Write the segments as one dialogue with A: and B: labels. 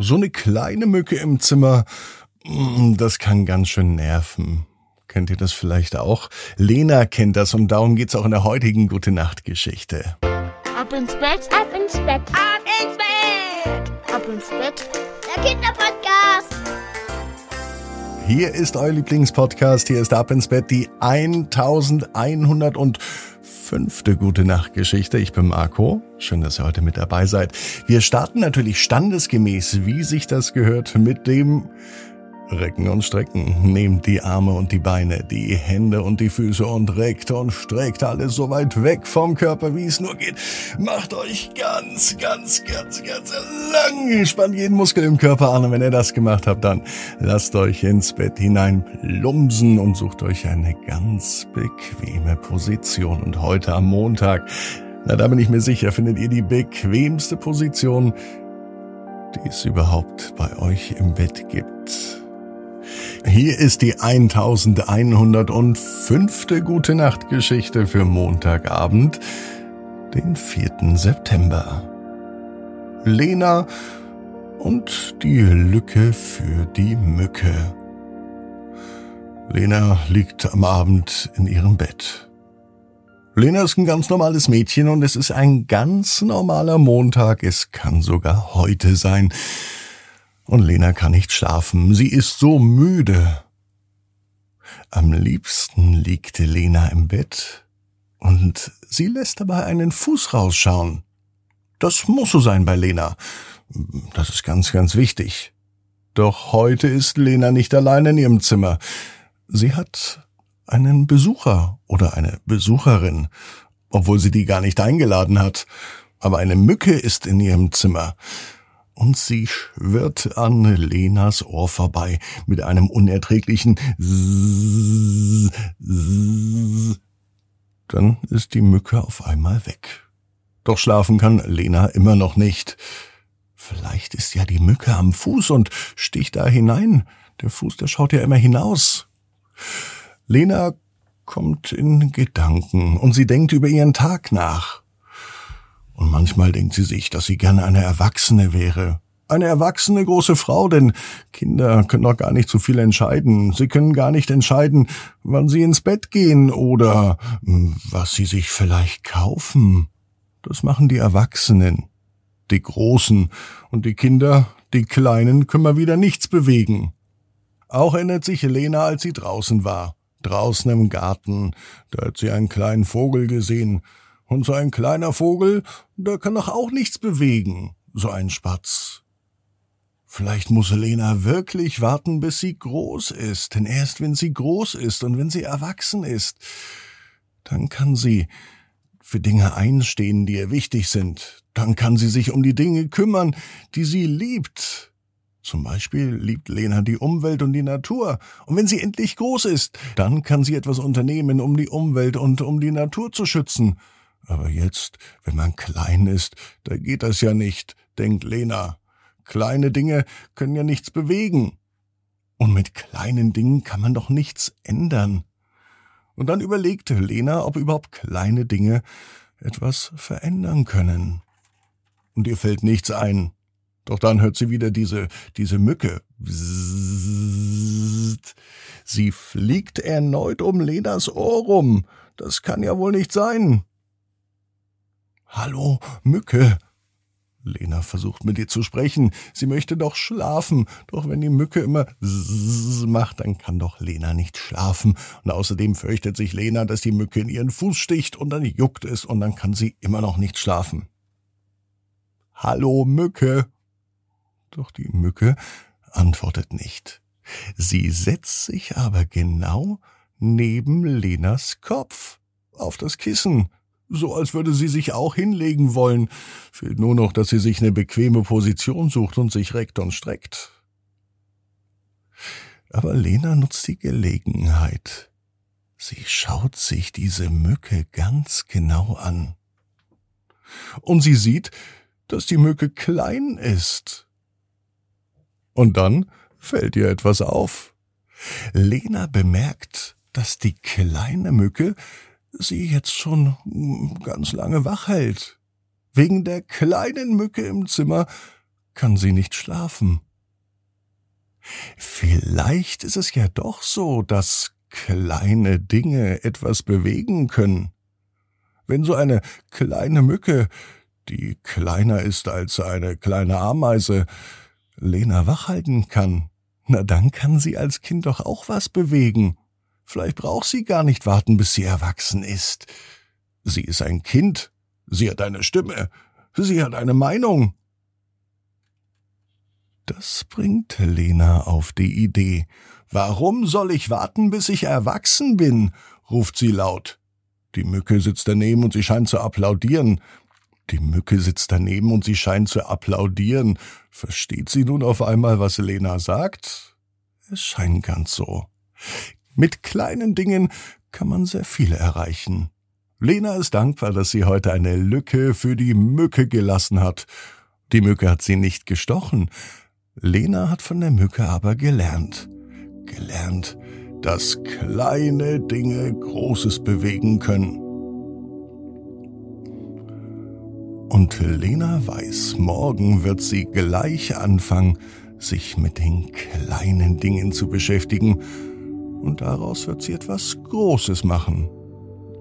A: So eine kleine Mücke im Zimmer, mm, das kann ganz schön nerven. Kennt ihr das vielleicht auch? Lena kennt das und darum geht's auch in der heutigen Gute Nacht Geschichte.
B: Ab ins Bett,
C: Ab ins Bett,
B: ab ins Bett, ab ins Bett.
C: der Kinderpodcast.
A: Hier ist euer Lieblingspodcast, hier ist Ab ins Bett die 1105. Gute Nacht Geschichte. Ich bin Marco. Schön, dass ihr heute mit dabei seid. Wir starten natürlich standesgemäß, wie sich das gehört, mit dem Recken und Strecken. Nehmt die Arme und die Beine, die Hände und die Füße und reckt und streckt alles so weit weg vom Körper, wie es nur geht. Macht euch ganz, ganz, ganz, ganz lang. Spannt jeden Muskel im Körper an und wenn ihr das gemacht habt, dann lasst euch ins Bett hinein plumsen und sucht euch eine ganz bequeme Position. Und heute am Montag, na da bin ich mir sicher, findet ihr die bequemste Position, die es überhaupt bei euch im Bett gibt. Hier ist die 1105. Gute Nacht Geschichte für Montagabend, den 4. September. Lena und die Lücke für die Mücke. Lena liegt am Abend in ihrem Bett. Lena ist ein ganz normales Mädchen und es ist ein ganz normaler Montag. Es kann sogar heute sein. Und Lena kann nicht schlafen. Sie ist so müde. Am liebsten liegt Lena im Bett und sie lässt dabei einen Fuß rausschauen. Das muss so sein bei Lena. Das ist ganz, ganz wichtig. Doch heute ist Lena nicht allein in ihrem Zimmer. Sie hat einen Besucher oder eine Besucherin, obwohl sie die gar nicht eingeladen hat. Aber eine Mücke ist in ihrem Zimmer und sie schwirrt an Lenas Ohr vorbei mit einem unerträglichen Zzzz, Zzzz. Dann ist die Mücke auf einmal weg. Doch schlafen kann Lena immer noch nicht. Vielleicht ist ja die Mücke am Fuß und sticht da hinein. Der Fuß, der schaut ja immer hinaus. Lena kommt in Gedanken und sie denkt über ihren Tag nach. Und manchmal denkt sie sich, dass sie gerne eine Erwachsene wäre. Eine erwachsene große Frau, denn Kinder können doch gar nicht so viel entscheiden. Sie können gar nicht entscheiden, wann sie ins Bett gehen oder hm, was sie sich vielleicht kaufen. Das machen die Erwachsenen, die Großen, und die Kinder, die Kleinen, können mal wieder nichts bewegen. Auch erinnert sich Helena, als sie draußen war. Draußen im Garten, da hat sie einen kleinen Vogel gesehen, und so ein kleiner Vogel, der kann doch auch nichts bewegen, so ein Spatz. Vielleicht muss Helena wirklich warten, bis sie groß ist, denn erst wenn sie groß ist und wenn sie erwachsen ist, dann kann sie für Dinge einstehen, die ihr wichtig sind. Dann kann sie sich um die Dinge kümmern, die sie liebt. Zum Beispiel liebt Lena die Umwelt und die Natur. Und wenn sie endlich groß ist, dann kann sie etwas unternehmen, um die Umwelt und um die Natur zu schützen. Aber jetzt, wenn man klein ist, da geht das ja nicht, denkt Lena. Kleine Dinge können ja nichts bewegen. Und mit kleinen Dingen kann man doch nichts ändern. Und dann überlegte Lena, ob überhaupt kleine Dinge etwas verändern können. Und ihr fällt nichts ein. Doch dann hört sie wieder diese, diese Mücke. Sie fliegt erneut um Lenas Ohr rum. Das kann ja wohl nicht sein. Hallo, Mücke. Lena versucht mit ihr zu sprechen. Sie möchte doch schlafen. Doch wenn die Mücke immer Zzz macht, dann kann doch Lena nicht schlafen. Und außerdem fürchtet sich Lena, dass die Mücke in ihren Fuß sticht und dann juckt es und dann kann sie immer noch nicht schlafen. Hallo, Mücke. Doch die Mücke antwortet nicht. Sie setzt sich aber genau neben Lenas Kopf auf das Kissen so als würde sie sich auch hinlegen wollen. Fehlt nur noch, dass sie sich eine bequeme Position sucht und sich reckt und streckt. Aber Lena nutzt die Gelegenheit. Sie schaut sich diese Mücke ganz genau an. Und sie sieht, dass die Mücke klein ist. Und dann fällt ihr etwas auf. Lena bemerkt, dass die kleine Mücke sie jetzt schon ganz lange wach hält. Wegen der kleinen Mücke im Zimmer kann sie nicht schlafen. Vielleicht ist es ja doch so, dass kleine Dinge etwas bewegen können. Wenn so eine kleine Mücke, die kleiner ist als eine kleine Ameise, Lena wachhalten kann, na dann kann sie als Kind doch auch was bewegen. Vielleicht braucht sie gar nicht warten, bis sie erwachsen ist. Sie ist ein Kind, sie hat eine Stimme, sie hat eine Meinung. Das bringt Lena auf die Idee. Warum soll ich warten, bis ich erwachsen bin? ruft sie laut. Die Mücke sitzt daneben und sie scheint zu applaudieren. Die Mücke sitzt daneben und sie scheint zu applaudieren. Versteht sie nun auf einmal, was Lena sagt? Es scheint ganz so. Mit kleinen Dingen kann man sehr viel erreichen. Lena ist dankbar, dass sie heute eine Lücke für die Mücke gelassen hat. Die Mücke hat sie nicht gestochen. Lena hat von der Mücke aber gelernt. Gelernt, dass kleine Dinge Großes bewegen können. Und Lena weiß, morgen wird sie gleich anfangen, sich mit den kleinen Dingen zu beschäftigen, und daraus wird sie etwas Großes machen.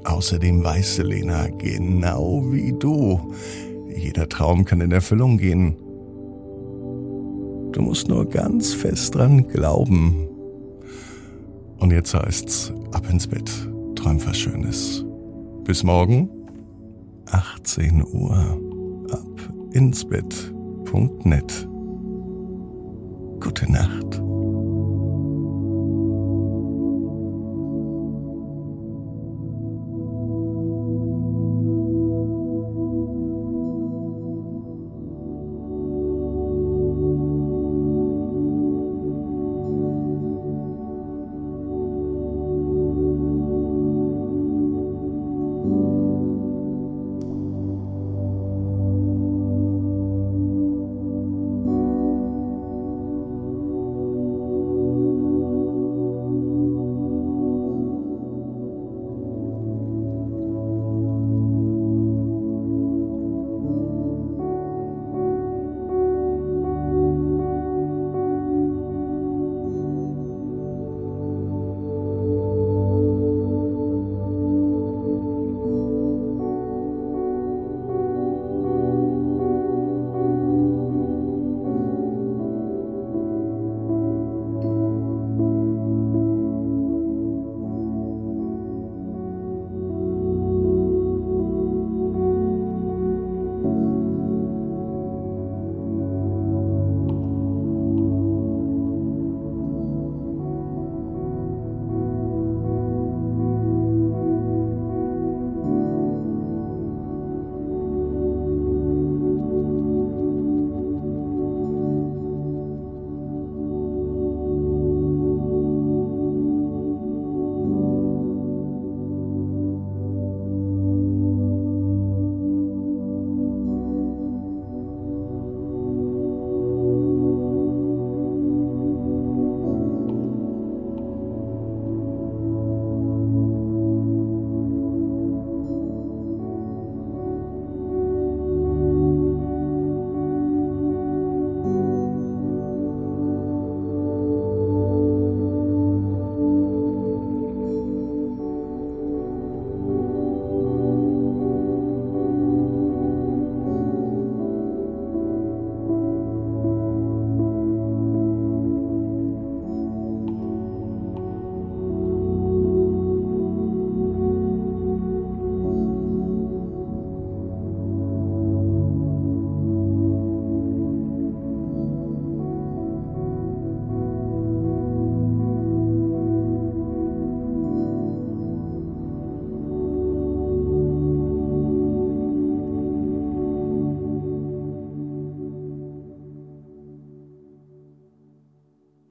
A: Außerdem weiß Lena genau wie du, jeder Traum kann in Erfüllung gehen. Du musst nur ganz fest dran glauben. Und jetzt heißt's ab ins Bett. Träum was Schönes. Bis morgen, 18 Uhr. Ab ins Bett.net. Gute Nacht.